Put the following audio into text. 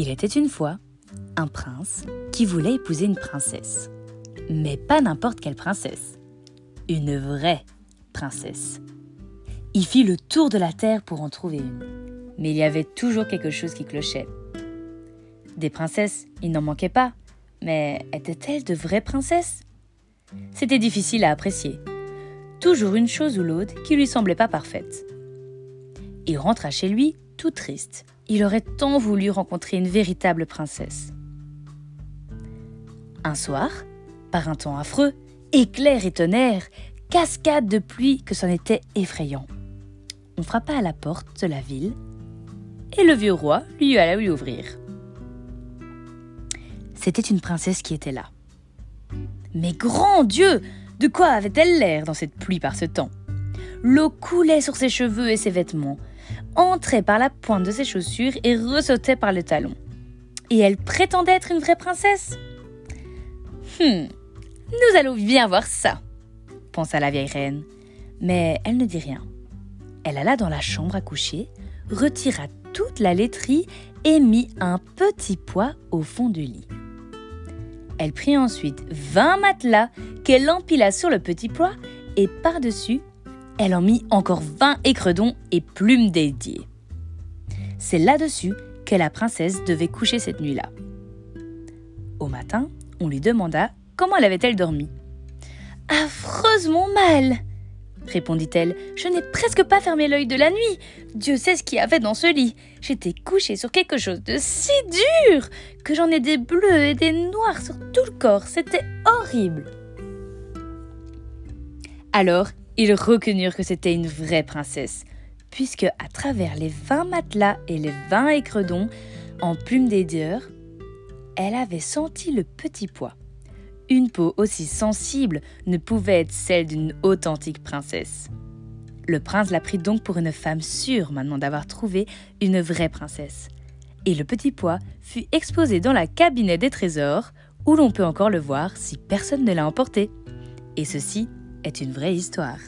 Il était une fois un prince qui voulait épouser une princesse. Mais pas n'importe quelle princesse. Une vraie princesse. Il fit le tour de la terre pour en trouver une. Mais il y avait toujours quelque chose qui clochait. Des princesses, il n'en manquait pas. Mais étaient-elles de vraies princesses? C'était difficile à apprécier. Toujours une chose ou l'autre qui lui semblait pas parfaite. Il rentra chez lui tout triste. Il aurait tant voulu rencontrer une véritable princesse. Un soir, par un temps affreux, éclair et tonnerre, cascade de pluie que c'en était effrayant. On frappa à la porte de la ville et le vieux roi lui alla lui ouvrir. C'était une princesse qui était là. Mais grand Dieu De quoi avait-elle l'air dans cette pluie par ce temps? L'eau coulait sur ses cheveux et ses vêtements, entrait par la pointe de ses chaussures et ressautait par le talon. Et elle prétendait être une vraie princesse Hum, nous allons bien voir ça, pensa la vieille reine. Mais elle ne dit rien. Elle alla dans la chambre à coucher, retira toute la laiterie et mit un petit poids au fond du lit. Elle prit ensuite vingt matelas qu'elle empila sur le petit poids et par-dessus, elle en mit encore vingt écredons et plumes dédiées. C'est là-dessus que la princesse devait coucher cette nuit-là. Au matin, on lui demanda comment elle avait-elle dormi. Affreusement mal répondit-elle. Je n'ai presque pas fermé l'œil de la nuit. Dieu sait ce qu'il y avait dans ce lit. J'étais couchée sur quelque chose de si dur que j'en ai des bleus et des noirs sur tout le corps. C'était horrible. Alors, ils reconnurent que c'était une vraie princesse, puisque à travers les vingt matelas et les vingt écredons en plumes d'édieur, elle avait senti le petit pois. Une peau aussi sensible ne pouvait être celle d'une authentique princesse. Le prince la prit donc pour une femme sûre maintenant d'avoir trouvé une vraie princesse. Et le petit pois fut exposé dans la cabinet des trésors, où l'on peut encore le voir si personne ne l'a emporté. Et ceci est une vraie histoire.